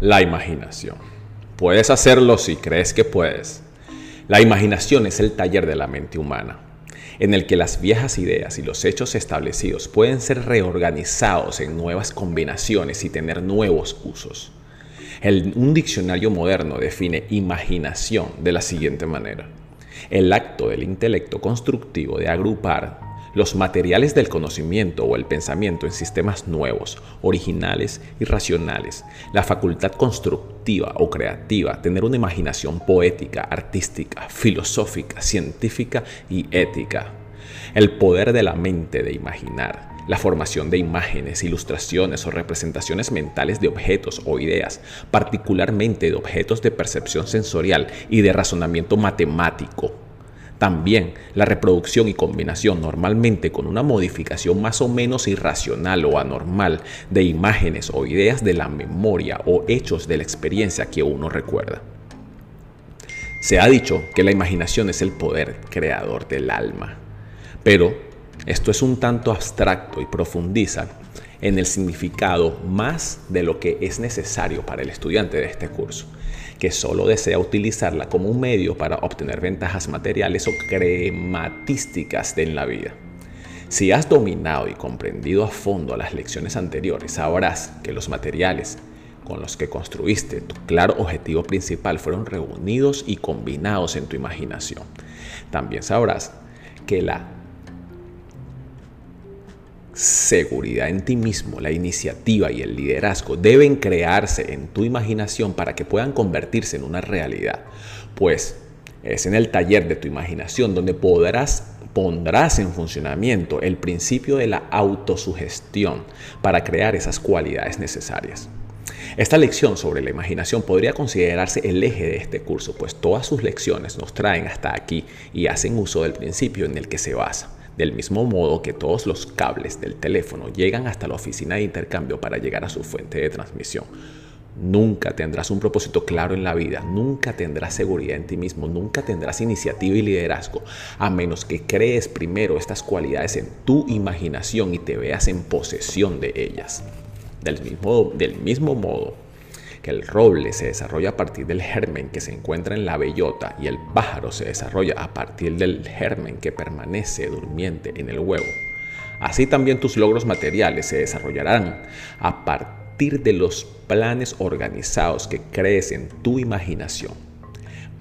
La imaginación. Puedes hacerlo si crees que puedes. La imaginación es el taller de la mente humana, en el que las viejas ideas y los hechos establecidos pueden ser reorganizados en nuevas combinaciones y tener nuevos usos. un diccionario moderno define imaginación de la siguiente manera. El acto del intelecto constructivo de agrupar los materiales del conocimiento o el pensamiento en sistemas nuevos, originales y racionales, la facultad constructiva o creativa, tener una imaginación poética, artística, filosófica, científica y ética, el poder de la mente de imaginar, la formación de imágenes, ilustraciones o representaciones mentales de objetos o ideas, particularmente de objetos de percepción sensorial y de razonamiento matemático también la reproducción y combinación normalmente con una modificación más o menos irracional o anormal de imágenes o ideas de la memoria o hechos de la experiencia que uno recuerda. Se ha dicho que la imaginación es el poder creador del alma, pero esto es un tanto abstracto y profundiza en el significado más de lo que es necesario para el estudiante de este curso que solo desea utilizarla como un medio para obtener ventajas materiales o crematísticas en la vida. Si has dominado y comprendido a fondo las lecciones anteriores, sabrás que los materiales con los que construiste tu claro objetivo principal fueron reunidos y combinados en tu imaginación. También sabrás que la seguridad en ti mismo, la iniciativa y el liderazgo deben crearse en tu imaginación para que puedan convertirse en una realidad. Pues es en el taller de tu imaginación donde podrás pondrás en funcionamiento el principio de la autosugestión para crear esas cualidades necesarias. Esta lección sobre la imaginación podría considerarse el eje de este curso, pues todas sus lecciones nos traen hasta aquí y hacen uso del principio en el que se basa. Del mismo modo que todos los cables del teléfono llegan hasta la oficina de intercambio para llegar a su fuente de transmisión. Nunca tendrás un propósito claro en la vida, nunca tendrás seguridad en ti mismo, nunca tendrás iniciativa y liderazgo, a menos que crees primero estas cualidades en tu imaginación y te veas en posesión de ellas. Del mismo, del mismo modo, que el roble se desarrolla a partir del germen que se encuentra en la bellota y el pájaro se desarrolla a partir del germen que permanece durmiente en el huevo. Así también tus logros materiales se desarrollarán a partir de los planes organizados que crees en tu imaginación.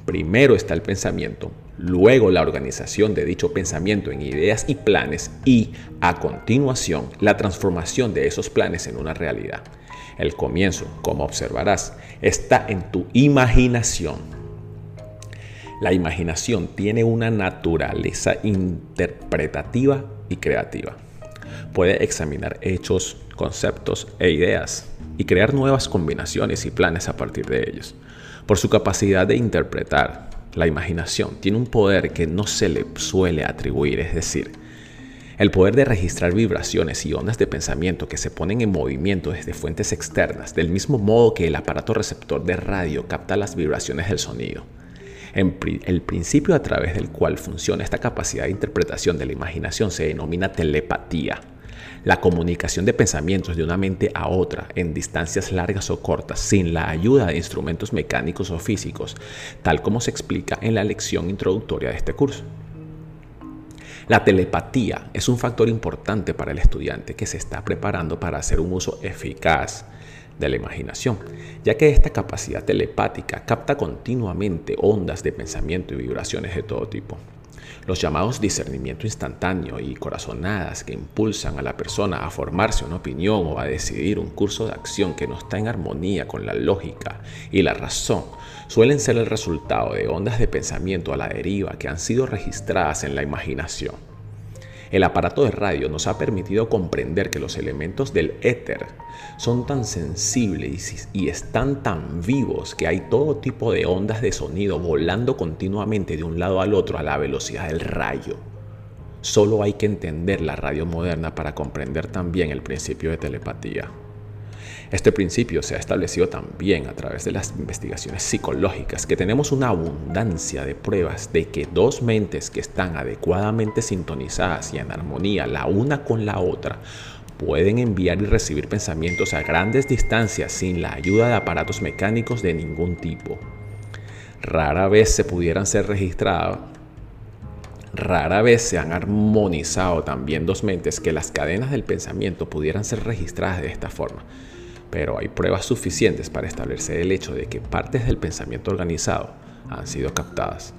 Primero está el pensamiento, luego la organización de dicho pensamiento en ideas y planes y, a continuación, la transformación de esos planes en una realidad. El comienzo, como observarás, está en tu imaginación. La imaginación tiene una naturaleza interpretativa y creativa. Puede examinar hechos, conceptos e ideas y crear nuevas combinaciones y planes a partir de ellos. Por su capacidad de interpretar, la imaginación tiene un poder que no se le suele atribuir, es decir, el poder de registrar vibraciones y ondas de pensamiento que se ponen en movimiento desde fuentes externas, del mismo modo que el aparato receptor de radio capta las vibraciones del sonido. El principio a través del cual funciona esta capacidad de interpretación de la imaginación se denomina telepatía. La comunicación de pensamientos de una mente a otra en distancias largas o cortas sin la ayuda de instrumentos mecánicos o físicos, tal como se explica en la lección introductoria de este curso. La telepatía es un factor importante para el estudiante que se está preparando para hacer un uso eficaz de la imaginación, ya que esta capacidad telepática capta continuamente ondas de pensamiento y vibraciones de todo tipo. Los llamados discernimiento instantáneo y corazonadas que impulsan a la persona a formarse una opinión o a decidir un curso de acción que no está en armonía con la lógica y la razón suelen ser el resultado de ondas de pensamiento a la deriva que han sido registradas en la imaginación. El aparato de radio nos ha permitido comprender que los elementos del éter son tan sensibles y están tan vivos que hay todo tipo de ondas de sonido volando continuamente de un lado al otro a la velocidad del rayo. Solo hay que entender la radio moderna para comprender también el principio de telepatía. Este principio se ha establecido también a través de las investigaciones psicológicas, que tenemos una abundancia de pruebas de que dos mentes que están adecuadamente sintonizadas y en armonía la una con la otra pueden enviar y recibir pensamientos a grandes distancias sin la ayuda de aparatos mecánicos de ningún tipo. Rara vez se pudieran ser registrados Rara vez se han armonizado también dos mentes que las cadenas del pensamiento pudieran ser registradas de esta forma, pero hay pruebas suficientes para establecer el hecho de que partes del pensamiento organizado han sido captadas.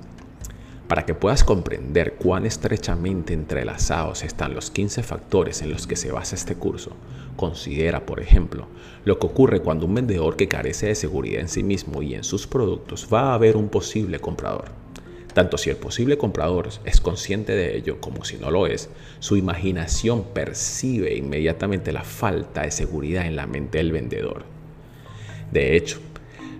Para que puedas comprender cuán estrechamente entrelazados están los 15 factores en los que se basa este curso, considera, por ejemplo, lo que ocurre cuando un vendedor que carece de seguridad en sí mismo y en sus productos va a ver un posible comprador. Tanto si el posible comprador es consciente de ello como si no lo es, su imaginación percibe inmediatamente la falta de seguridad en la mente del vendedor. De hecho,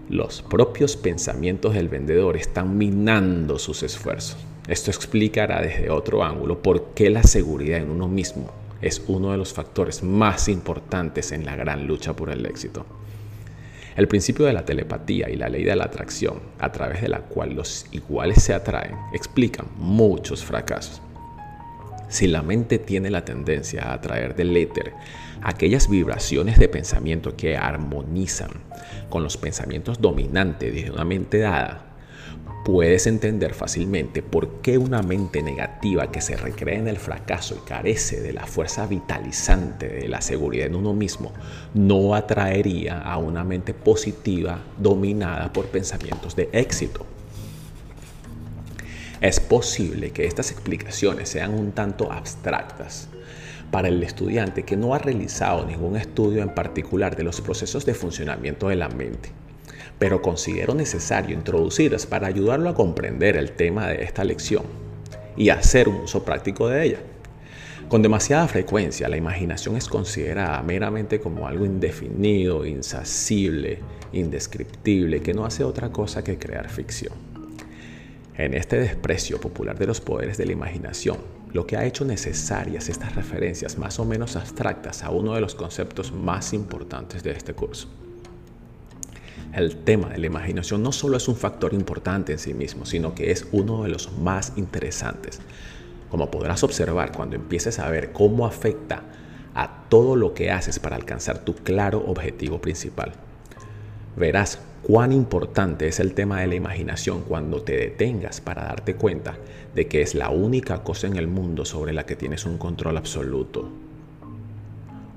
los propios pensamientos del vendedor están minando sus esfuerzos. Esto explicará desde otro ángulo por qué la seguridad en uno mismo es uno de los factores más importantes en la gran lucha por el éxito. El principio de la telepatía y la ley de la atracción, a través de la cual los iguales se atraen, explican muchos fracasos. Si la mente tiene la tendencia a atraer del éter aquellas vibraciones de pensamiento que armonizan con los pensamientos dominantes de una mente dada, puedes entender fácilmente por qué una mente negativa que se recrea en el fracaso y carece de la fuerza vitalizante de la seguridad en uno mismo no atraería a una mente positiva dominada por pensamientos de éxito. Es posible que estas explicaciones sean un tanto abstractas para el estudiante que no ha realizado ningún estudio en particular de los procesos de funcionamiento de la mente pero considero necesario introducirlas para ayudarlo a comprender el tema de esta lección y hacer un uso práctico de ella. Con demasiada frecuencia la imaginación es considerada meramente como algo indefinido, insacible, indescriptible, que no hace otra cosa que crear ficción. En este desprecio popular de los poderes de la imaginación, lo que ha hecho necesarias estas referencias más o menos abstractas a uno de los conceptos más importantes de este curso el tema de la imaginación no solo es un factor importante en sí mismo, sino que es uno de los más interesantes. Como podrás observar cuando empieces a ver cómo afecta a todo lo que haces para alcanzar tu claro objetivo principal. Verás cuán importante es el tema de la imaginación cuando te detengas para darte cuenta de que es la única cosa en el mundo sobre la que tienes un control absoluto.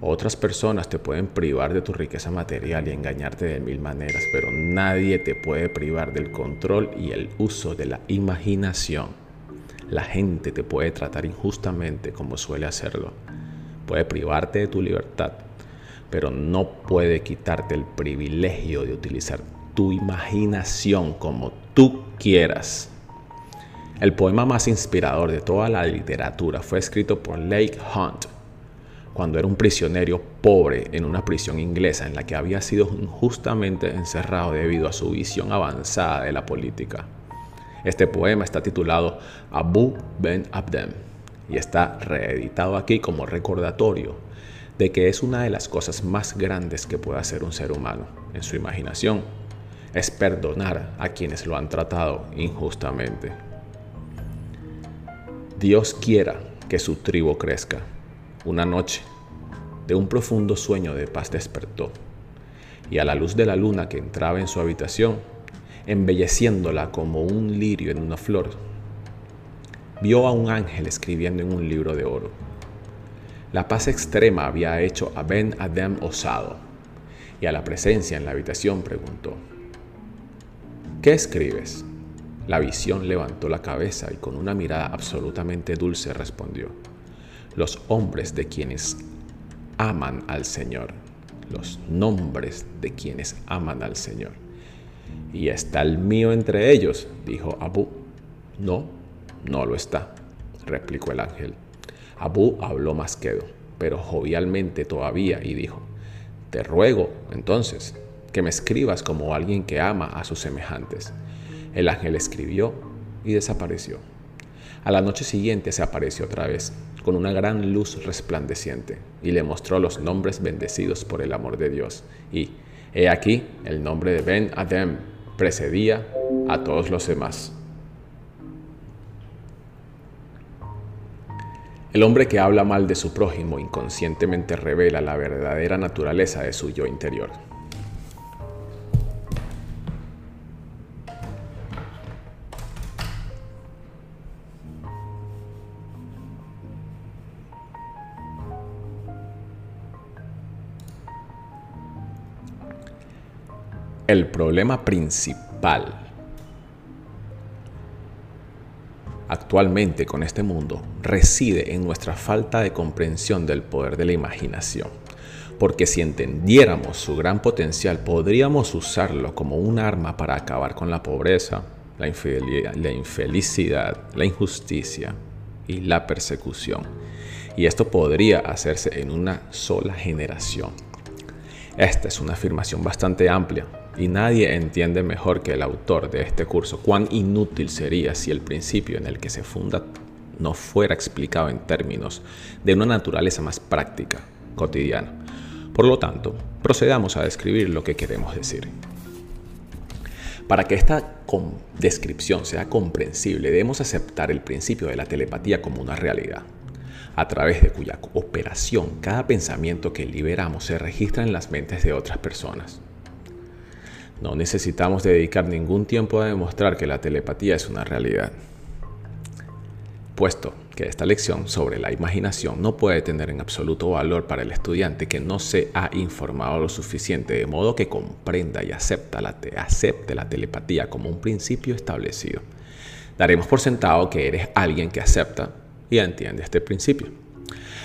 Otras personas te pueden privar de tu riqueza material y engañarte de mil maneras, pero nadie te puede privar del control y el uso de la imaginación. La gente te puede tratar injustamente como suele hacerlo. Puede privarte de tu libertad, pero no puede quitarte el privilegio de utilizar tu imaginación como tú quieras. El poema más inspirador de toda la literatura fue escrito por Lake Hunt cuando era un prisionero pobre en una prisión inglesa en la que había sido injustamente encerrado debido a su visión avanzada de la política. Este poema está titulado Abu Ben Abdem y está reeditado aquí como recordatorio de que es una de las cosas más grandes que puede hacer un ser humano en su imaginación, es perdonar a quienes lo han tratado injustamente. Dios quiera que su tribu crezca una noche, de un profundo sueño de paz despertó, y a la luz de la luna que entraba en su habitación, embelleciéndola como un lirio en una flor, vio a un ángel escribiendo en un libro de oro. La paz extrema había hecho a Ben Adem osado, y a la presencia en la habitación preguntó, ¿qué escribes? La visión levantó la cabeza y con una mirada absolutamente dulce respondió, los hombres de quienes aman al Señor, los nombres de quienes aman al Señor. Y está el mío entre ellos, dijo Abu. No, no lo está, replicó el ángel. Abu habló más quedo, pero jovialmente todavía, y dijo, te ruego, entonces, que me escribas como alguien que ama a sus semejantes. El ángel escribió y desapareció. A la noche siguiente se apareció otra vez, con una gran luz resplandeciente, y le mostró los nombres bendecidos por el amor de Dios. Y, he aquí, el nombre de Ben Adem precedía a todos los demás. El hombre que habla mal de su prójimo inconscientemente revela la verdadera naturaleza de su yo interior. El problema principal actualmente con este mundo reside en nuestra falta de comprensión del poder de la imaginación. Porque si entendiéramos su gran potencial, podríamos usarlo como un arma para acabar con la pobreza, la, la infelicidad, la injusticia y la persecución. Y esto podría hacerse en una sola generación. Esta es una afirmación bastante amplia, y nadie entiende mejor que el autor de este curso cuán inútil sería si el principio en el que se funda no fuera explicado en términos de una naturaleza más práctica, cotidiana. Por lo tanto, procedamos a describir lo que queremos decir. Para que esta descripción sea comprensible, debemos aceptar el principio de la telepatía como una realidad, a través de cuya operación cada pensamiento que liberamos se registra en las mentes de otras personas. No necesitamos dedicar ningún tiempo a demostrar que la telepatía es una realidad. Puesto que esta lección sobre la imaginación no puede tener en absoluto valor para el estudiante que no se ha informado lo suficiente de modo que comprenda y acepte la telepatía como un principio establecido. Daremos por sentado que eres alguien que acepta y entiende este principio.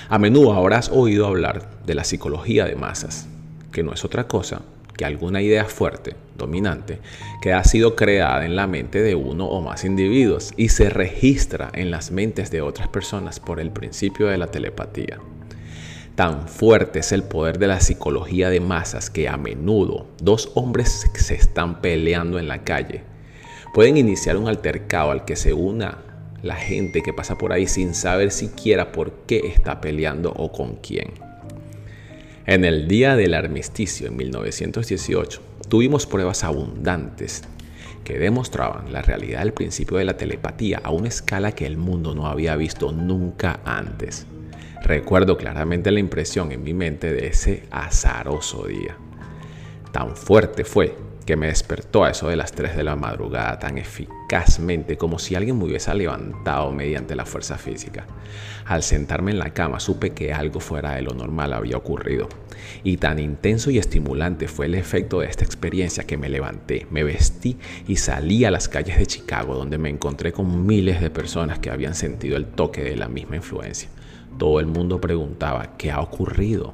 A menudo habrás oído hablar de la psicología de masas, que no es otra cosa que alguna idea fuerte, dominante, que ha sido creada en la mente de uno o más individuos y se registra en las mentes de otras personas por el principio de la telepatía. Tan fuerte es el poder de la psicología de masas que a menudo dos hombres se están peleando en la calle. Pueden iniciar un altercado al que se una la gente que pasa por ahí sin saber siquiera por qué está peleando o con quién. En el día del armisticio en 1918, tuvimos pruebas abundantes que demostraban la realidad del principio de la telepatía a una escala que el mundo no había visto nunca antes. Recuerdo claramente la impresión en mi mente de ese azaroso día. Tan fuerte fue que me despertó a eso de las 3 de la madrugada tan eficazmente como si alguien me hubiese levantado mediante la fuerza física. Al sentarme en la cama supe que algo fuera de lo normal había ocurrido. Y tan intenso y estimulante fue el efecto de esta experiencia que me levanté, me vestí y salí a las calles de Chicago donde me encontré con miles de personas que habían sentido el toque de la misma influencia. Todo el mundo preguntaba, ¿qué ha ocurrido?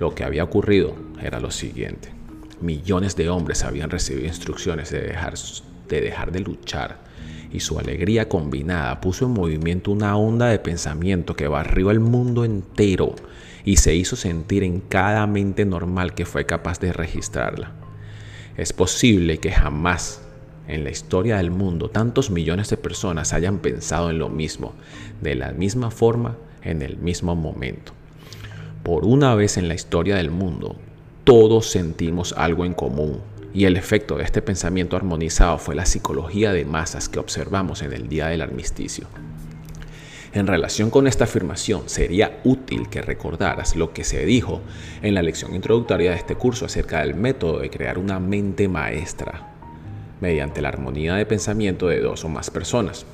Lo que había ocurrido era lo siguiente millones de hombres habían recibido instrucciones de dejar, de dejar de luchar y su alegría combinada puso en movimiento una onda de pensamiento que barrió el mundo entero y se hizo sentir en cada mente normal que fue capaz de registrarla. Es posible que jamás en la historia del mundo tantos millones de personas hayan pensado en lo mismo, de la misma forma, en el mismo momento. Por una vez en la historia del mundo, todos sentimos algo en común. Y el efecto de este pensamiento armonizado fue la psicología de masas que observamos en el día del armisticio. En relación con esta afirmación, sería útil que recordaras lo que se dijo en la lección introductoria de este curso acerca del método de crear una mente maestra mediante la armonía de pensamiento de dos o más personas.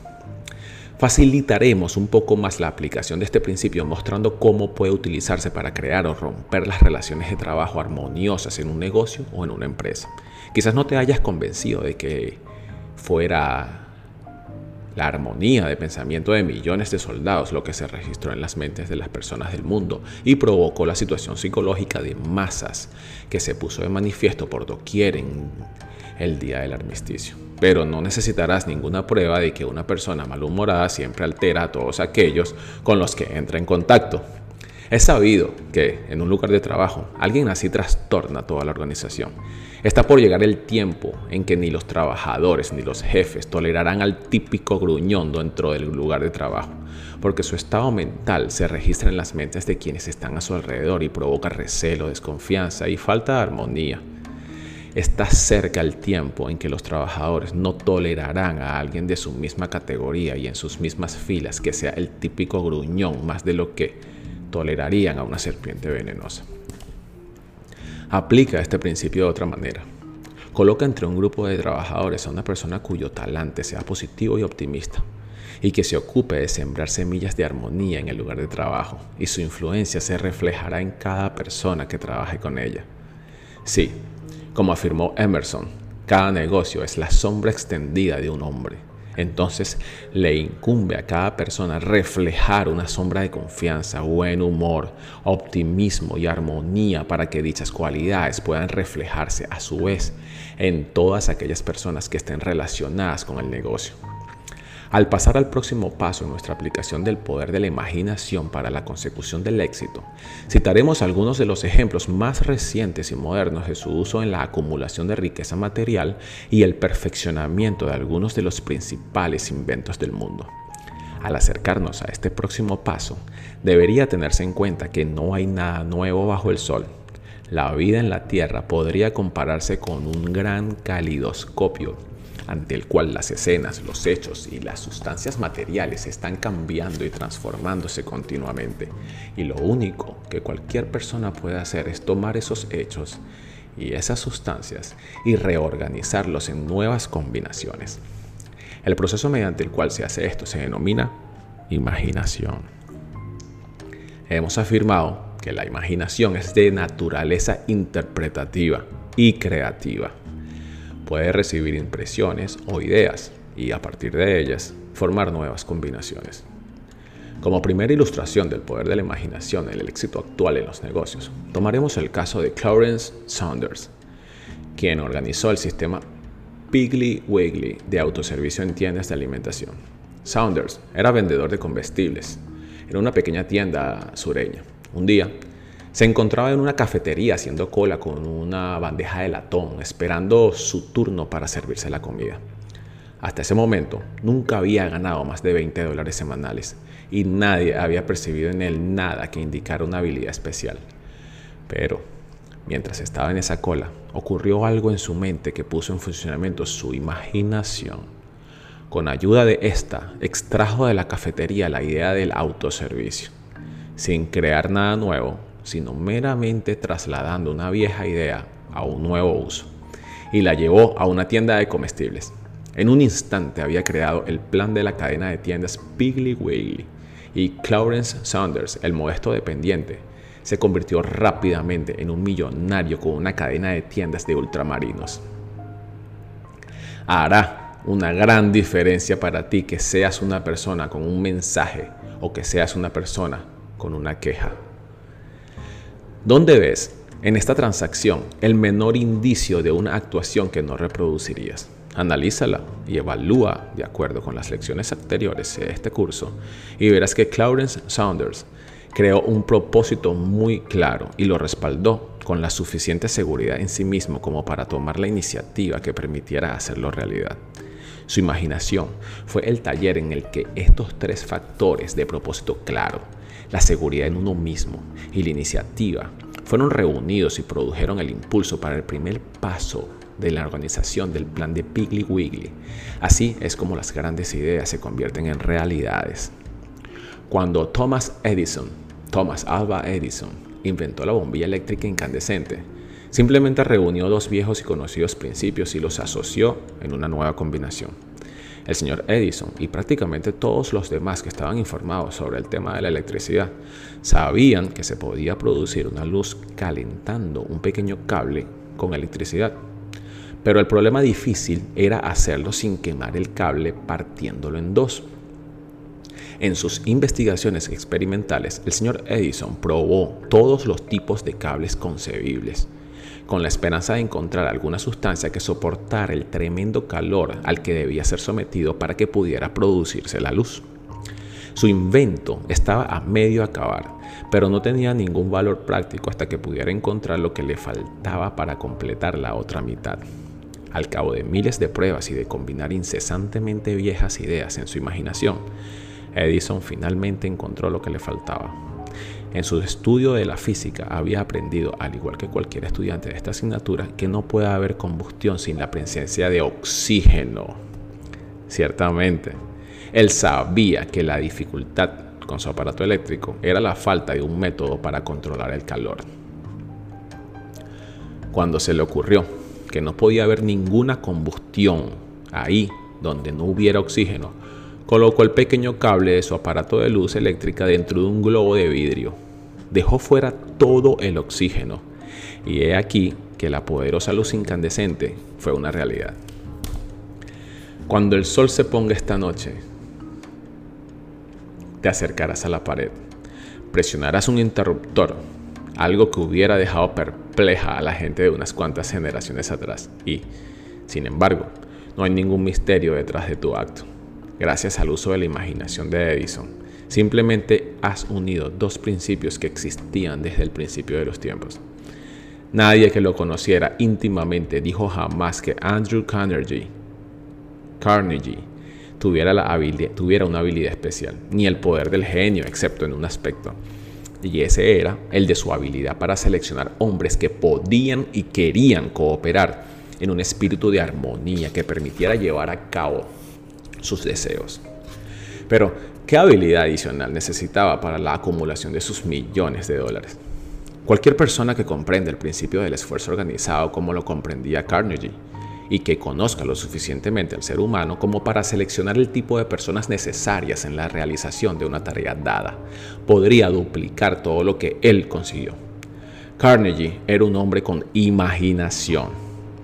Facilitaremos un poco más la aplicación de este principio mostrando cómo puede utilizarse para crear o romper las relaciones de trabajo armoniosas en un negocio o en una empresa. Quizás no te hayas convencido de que fuera la armonía de pensamiento de millones de soldados lo que se registró en las mentes de las personas del mundo y provocó la situación psicológica de masas que se puso de manifiesto por doquier en el día del armisticio pero no necesitarás ninguna prueba de que una persona malhumorada siempre altera a todos aquellos con los que entra en contacto. Es sabido que en un lugar de trabajo alguien así trastorna toda la organización. Está por llegar el tiempo en que ni los trabajadores ni los jefes tolerarán al típico gruñón dentro del lugar de trabajo, porque su estado mental se registra en las mentes de quienes están a su alrededor y provoca recelo, desconfianza y falta de armonía. Está cerca el tiempo en que los trabajadores no tolerarán a alguien de su misma categoría y en sus mismas filas que sea el típico gruñón más de lo que tolerarían a una serpiente venenosa. Aplica este principio de otra manera. Coloca entre un grupo de trabajadores a una persona cuyo talante sea positivo y optimista y que se ocupe de sembrar semillas de armonía en el lugar de trabajo y su influencia se reflejará en cada persona que trabaje con ella. Sí, como afirmó Emerson, cada negocio es la sombra extendida de un hombre. Entonces le incumbe a cada persona reflejar una sombra de confianza, buen humor, optimismo y armonía para que dichas cualidades puedan reflejarse a su vez en todas aquellas personas que estén relacionadas con el negocio. Al pasar al próximo paso en nuestra aplicación del poder de la imaginación para la consecución del éxito, citaremos algunos de los ejemplos más recientes y modernos de su uso en la acumulación de riqueza material y el perfeccionamiento de algunos de los principales inventos del mundo. Al acercarnos a este próximo paso, debería tenerse en cuenta que no hay nada nuevo bajo el sol. La vida en la Tierra podría compararse con un gran calidoscopio ante el cual las escenas, los hechos y las sustancias materiales están cambiando y transformándose continuamente. Y lo único que cualquier persona puede hacer es tomar esos hechos y esas sustancias y reorganizarlos en nuevas combinaciones. El proceso mediante el cual se hace esto se denomina imaginación. Hemos afirmado que la imaginación es de naturaleza interpretativa y creativa puede recibir impresiones o ideas y a partir de ellas formar nuevas combinaciones. Como primera ilustración del poder de la imaginación en el éxito actual en los negocios, tomaremos el caso de Clarence Saunders, quien organizó el sistema Piggly Wiggly de autoservicio en tiendas de alimentación. Saunders era vendedor de comestibles en una pequeña tienda sureña. Un día, se encontraba en una cafetería haciendo cola con una bandeja de latón, esperando su turno para servirse la comida. Hasta ese momento nunca había ganado más de 20 dólares semanales y nadie había percibido en él nada que indicara una habilidad especial. Pero, mientras estaba en esa cola, ocurrió algo en su mente que puso en funcionamiento su imaginación. Con ayuda de esta, extrajo de la cafetería la idea del autoservicio. Sin crear nada nuevo, sino meramente trasladando una vieja idea a un nuevo uso. Y la llevó a una tienda de comestibles. En un instante había creado el plan de la cadena de tiendas Piggly Wiggly y Clarence Saunders, el modesto dependiente, se convirtió rápidamente en un millonario con una cadena de tiendas de ultramarinos. Hará una gran diferencia para ti que seas una persona con un mensaje o que seas una persona con una queja. ¿Dónde ves en esta transacción el menor indicio de una actuación que no reproducirías? Analízala y evalúa de acuerdo con las lecciones anteriores de este curso y verás que Clarence Saunders creó un propósito muy claro y lo respaldó con la suficiente seguridad en sí mismo como para tomar la iniciativa que permitiera hacerlo realidad. Su imaginación fue el taller en el que estos tres factores de propósito claro, la seguridad en uno mismo y la iniciativa fueron reunidos y produjeron el impulso para el primer paso de la organización del plan de Piggly Wiggly. Así es como las grandes ideas se convierten en realidades. Cuando Thomas Edison, Thomas Alva Edison, inventó la bombilla eléctrica incandescente, simplemente reunió dos viejos y conocidos principios y los asoció en una nueva combinación el señor Edison y prácticamente todos los demás que estaban informados sobre el tema de la electricidad sabían que se podía producir una luz calentando un pequeño cable con electricidad. Pero el problema difícil era hacerlo sin quemar el cable partiéndolo en dos. En sus investigaciones experimentales, el señor Edison probó todos los tipos de cables concebibles con la esperanza de encontrar alguna sustancia que soportara el tremendo calor al que debía ser sometido para que pudiera producirse la luz. Su invento estaba a medio acabar, pero no tenía ningún valor práctico hasta que pudiera encontrar lo que le faltaba para completar la otra mitad. Al cabo de miles de pruebas y de combinar incesantemente viejas ideas en su imaginación, Edison finalmente encontró lo que le faltaba. En su estudio de la física había aprendido, al igual que cualquier estudiante de esta asignatura, que no puede haber combustión sin la presencia de oxígeno. Ciertamente, él sabía que la dificultad con su aparato eléctrico era la falta de un método para controlar el calor. Cuando se le ocurrió que no podía haber ninguna combustión ahí donde no hubiera oxígeno, colocó el pequeño cable de su aparato de luz eléctrica dentro de un globo de vidrio. Dejó fuera todo el oxígeno. Y he aquí que la poderosa luz incandescente fue una realidad. Cuando el sol se ponga esta noche, te acercarás a la pared, presionarás un interruptor, algo que hubiera dejado perpleja a la gente de unas cuantas generaciones atrás. Y, sin embargo, no hay ningún misterio detrás de tu acto. Gracias al uso de la imaginación de Edison, simplemente has unido dos principios que existían desde el principio de los tiempos. Nadie que lo conociera íntimamente dijo jamás que Andrew Carnegie, Carnegie tuviera, tuviera una habilidad especial, ni el poder del genio, excepto en un aspecto. Y ese era el de su habilidad para seleccionar hombres que podían y querían cooperar en un espíritu de armonía que permitiera llevar a cabo sus deseos. Pero, ¿qué habilidad adicional necesitaba para la acumulación de sus millones de dólares? Cualquier persona que comprende el principio del esfuerzo organizado como lo comprendía Carnegie y que conozca lo suficientemente al ser humano como para seleccionar el tipo de personas necesarias en la realización de una tarea dada, podría duplicar todo lo que él consiguió. Carnegie era un hombre con imaginación.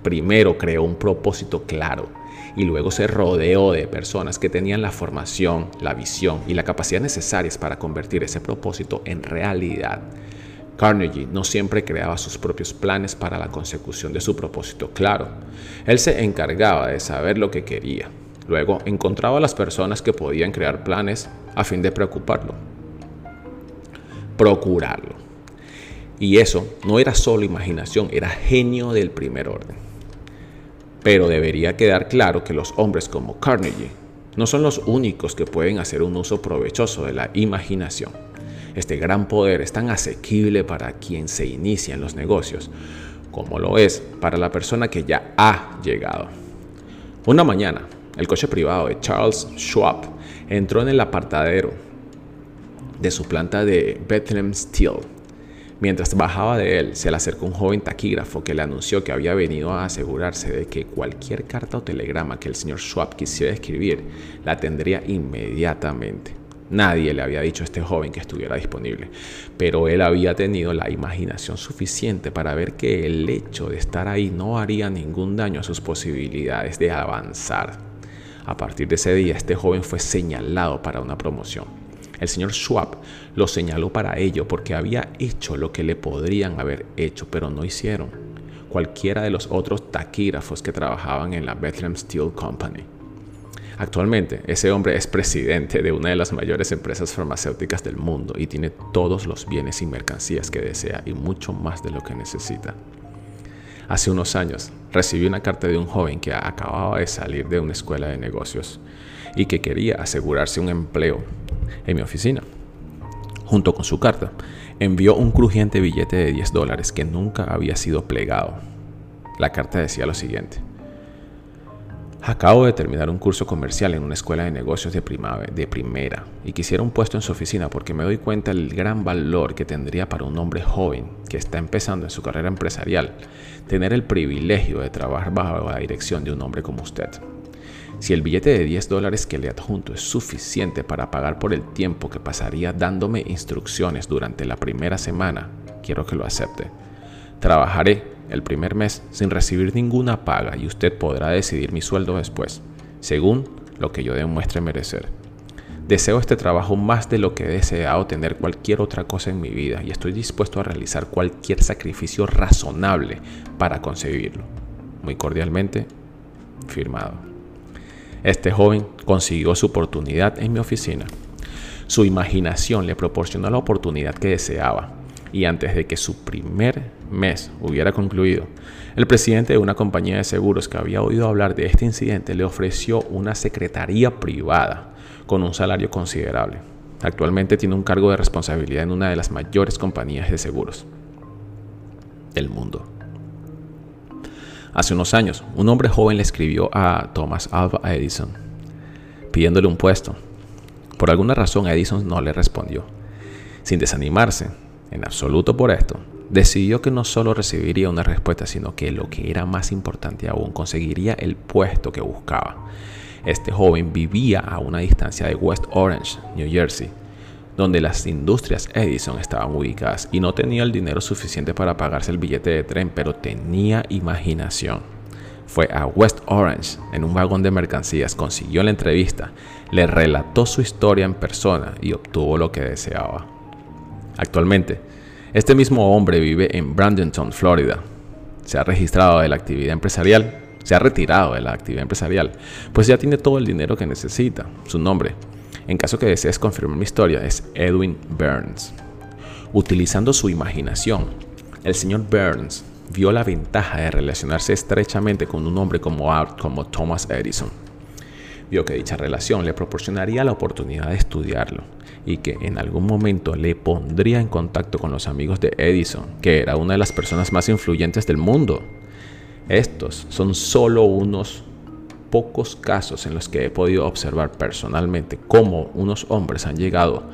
Primero creó un propósito claro y luego se rodeó de personas que tenían la formación, la visión y la capacidad necesarias para convertir ese propósito en realidad. Carnegie no siempre creaba sus propios planes para la consecución de su propósito claro. Él se encargaba de saber lo que quería. Luego encontraba a las personas que podían crear planes a fin de preocuparlo. Procurarlo. Y eso no era solo imaginación, era genio del primer orden. Pero debería quedar claro que los hombres como Carnegie no son los únicos que pueden hacer un uso provechoso de la imaginación. Este gran poder es tan asequible para quien se inicia en los negocios como lo es para la persona que ya ha llegado. Una mañana, el coche privado de Charles Schwab entró en el apartadero de su planta de Bethlehem Steel. Mientras bajaba de él, se le acercó un joven taquígrafo que le anunció que había venido a asegurarse de que cualquier carta o telegrama que el señor Schwab quisiera escribir la tendría inmediatamente. Nadie le había dicho a este joven que estuviera disponible, pero él había tenido la imaginación suficiente para ver que el hecho de estar ahí no haría ningún daño a sus posibilidades de avanzar. A partir de ese día, este joven fue señalado para una promoción. El señor Schwab lo señaló para ello porque había hecho lo que le podrían haber hecho, pero no hicieron. Cualquiera de los otros taquígrafos que trabajaban en la Bethlehem Steel Company. Actualmente, ese hombre es presidente de una de las mayores empresas farmacéuticas del mundo y tiene todos los bienes y mercancías que desea y mucho más de lo que necesita. Hace unos años recibí una carta de un joven que acababa de salir de una escuela de negocios y que quería asegurarse un empleo en mi oficina. Junto con su carta, envió un crujiente billete de 10 dólares que nunca había sido plegado. La carta decía lo siguiente. Acabo de terminar un curso comercial en una escuela de negocios de, de, primera y quisiera un puesto en su oficina porque me doy cuenta del gran valor que tendría para un hombre joven que está empezando en su carrera empresarial tener el privilegio de trabajar bajo la dirección de un hombre como usted. Si el billete de 10 dólares que le adjunto es suficiente para pagar por el tiempo que pasaría dándome instrucciones durante la primera semana, quiero que lo acepte. Trabajaré el primer mes sin recibir ninguna paga y usted podrá decidir mi sueldo después, según lo que yo demuestre merecer. Deseo este trabajo más de lo que he deseado tener cualquier otra cosa en mi vida y estoy dispuesto a realizar cualquier sacrificio razonable para conseguirlo. Muy cordialmente, firmado. Este joven consiguió su oportunidad en mi oficina. Su imaginación le proporcionó la oportunidad que deseaba y antes de que su primer mes hubiera concluido, el presidente de una compañía de seguros que había oído hablar de este incidente le ofreció una secretaría privada con un salario considerable. Actualmente tiene un cargo de responsabilidad en una de las mayores compañías de seguros del mundo. Hace unos años, un hombre joven le escribió a Thomas Alva Edison pidiéndole un puesto. Por alguna razón Edison no le respondió. Sin desanimarse en absoluto por esto, decidió que no solo recibiría una respuesta, sino que lo que era más importante aún, conseguiría el puesto que buscaba. Este joven vivía a una distancia de West Orange, New Jersey, donde las industrias Edison estaban ubicadas y no tenía el dinero suficiente para pagarse el billete de tren, pero tenía imaginación. Fue a West Orange en un vagón de mercancías, consiguió la entrevista, le relató su historia en persona y obtuvo lo que deseaba. Actualmente, este mismo hombre vive en Bradenton, Florida. Se ha registrado de la actividad empresarial, se ha retirado de la actividad empresarial, pues ya tiene todo el dinero que necesita. Su nombre, en caso que desees confirmar mi historia, es Edwin Burns. Utilizando su imaginación, el señor Burns vio la ventaja de relacionarse estrechamente con un hombre como, como Thomas Edison. Vio que dicha relación le proporcionaría la oportunidad de estudiarlo y que en algún momento le pondría en contacto con los amigos de Edison, que era una de las personas más influyentes del mundo. Estos son solo unos pocos casos en los que he podido observar personalmente cómo unos hombres han llegado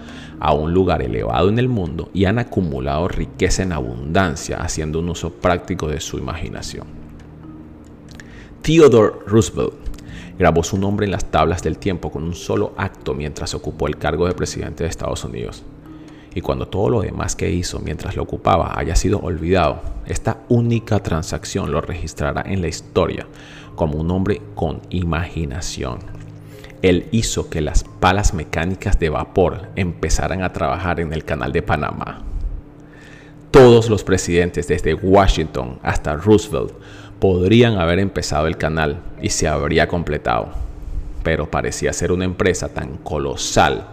a un lugar elevado en el mundo y han acumulado riqueza en abundancia haciendo un uso práctico de su imaginación. Theodore Roosevelt grabó su nombre en las tablas del tiempo con un solo acto mientras ocupó el cargo de presidente de Estados Unidos. Y cuando todo lo demás que hizo mientras lo ocupaba haya sido olvidado, esta única transacción lo registrará en la historia como un hombre con imaginación. Él hizo que las palas mecánicas de vapor empezaran a trabajar en el canal de Panamá. Todos los presidentes, desde Washington hasta Roosevelt, podrían haber empezado el canal y se habría completado. Pero parecía ser una empresa tan colosal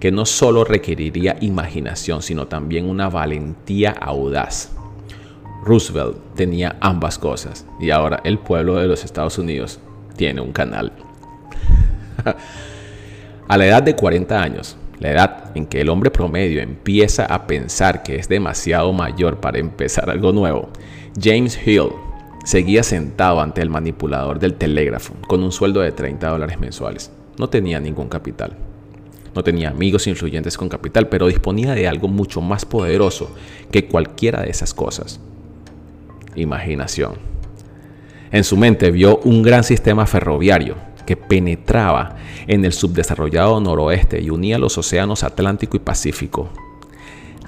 que no solo requeriría imaginación, sino también una valentía audaz. Roosevelt tenía ambas cosas y ahora el pueblo de los Estados Unidos tiene un canal. a la edad de 40 años, la edad en que el hombre promedio empieza a pensar que es demasiado mayor para empezar algo nuevo, James Hill seguía sentado ante el manipulador del telégrafo con un sueldo de 30 dólares mensuales. No tenía ningún capital. No tenía amigos influyentes con capital, pero disponía de algo mucho más poderoso que cualquiera de esas cosas imaginación. En su mente vio un gran sistema ferroviario que penetraba en el subdesarrollado noroeste y unía los océanos Atlántico y Pacífico.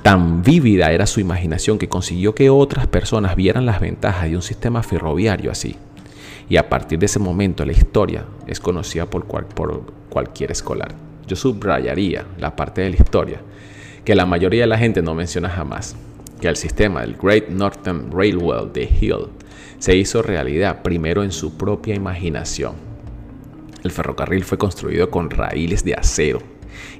Tan vívida era su imaginación que consiguió que otras personas vieran las ventajas de un sistema ferroviario así. Y a partir de ese momento la historia es conocida por, por cualquier escolar. Yo subrayaría la parte de la historia que la mayoría de la gente no menciona jamás que el sistema del Great Northern Railway de Hill se hizo realidad primero en su propia imaginación. El ferrocarril fue construido con raíles de acero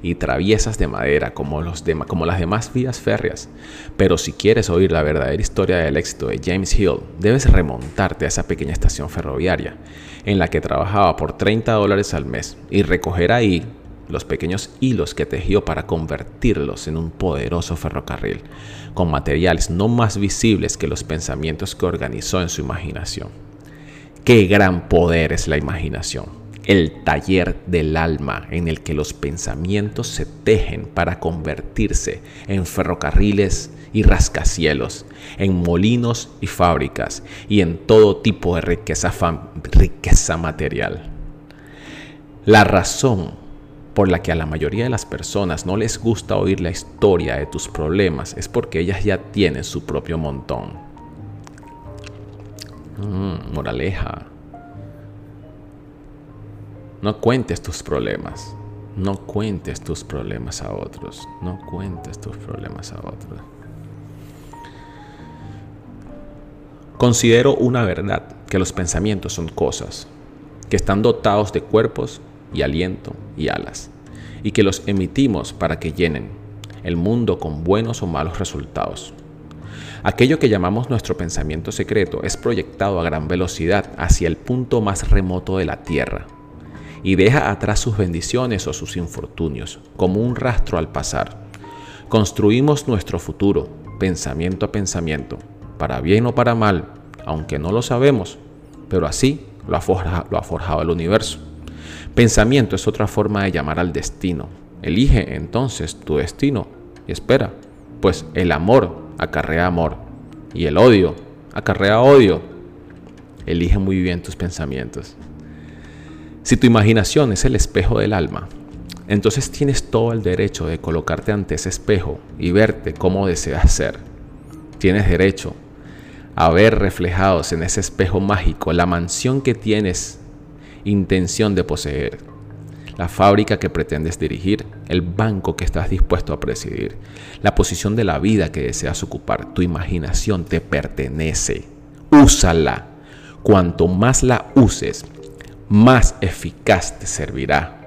y traviesas de madera como, los como las demás vías férreas. Pero si quieres oír la verdadera historia del éxito de James Hill, debes remontarte a esa pequeña estación ferroviaria en la que trabajaba por 30 dólares al mes y recoger ahí los pequeños hilos que tejió para convertirlos en un poderoso ferrocarril, con materiales no más visibles que los pensamientos que organizó en su imaginación. Qué gran poder es la imaginación, el taller del alma en el que los pensamientos se tejen para convertirse en ferrocarriles y rascacielos, en molinos y fábricas y en todo tipo de riqueza, riqueza material. La razón por la que a la mayoría de las personas no les gusta oír la historia de tus problemas es porque ellas ya tienen su propio montón. Mm, moraleja. No cuentes tus problemas. No cuentes tus problemas a otros. No cuentes tus problemas a otros. Considero una verdad que los pensamientos son cosas, que están dotados de cuerpos y aliento y alas, y que los emitimos para que llenen el mundo con buenos o malos resultados. Aquello que llamamos nuestro pensamiento secreto es proyectado a gran velocidad hacia el punto más remoto de la Tierra y deja atrás sus bendiciones o sus infortunios, como un rastro al pasar. Construimos nuestro futuro, pensamiento a pensamiento, para bien o para mal, aunque no lo sabemos, pero así lo ha, forjado, lo ha forjado el universo. Pensamiento es otra forma de llamar al destino. Elige entonces tu destino y espera, pues el amor acarrea amor y el odio acarrea odio. Elige muy bien tus pensamientos. Si tu imaginación es el espejo del alma, entonces tienes todo el derecho de colocarte ante ese espejo y verte como deseas ser. Tienes derecho a ver reflejados en ese espejo mágico la mansión que tienes intención de poseer, la fábrica que pretendes dirigir, el banco que estás dispuesto a presidir, la posición de la vida que deseas ocupar. Tu imaginación te pertenece. Úsala. Cuanto más la uses, más eficaz te servirá.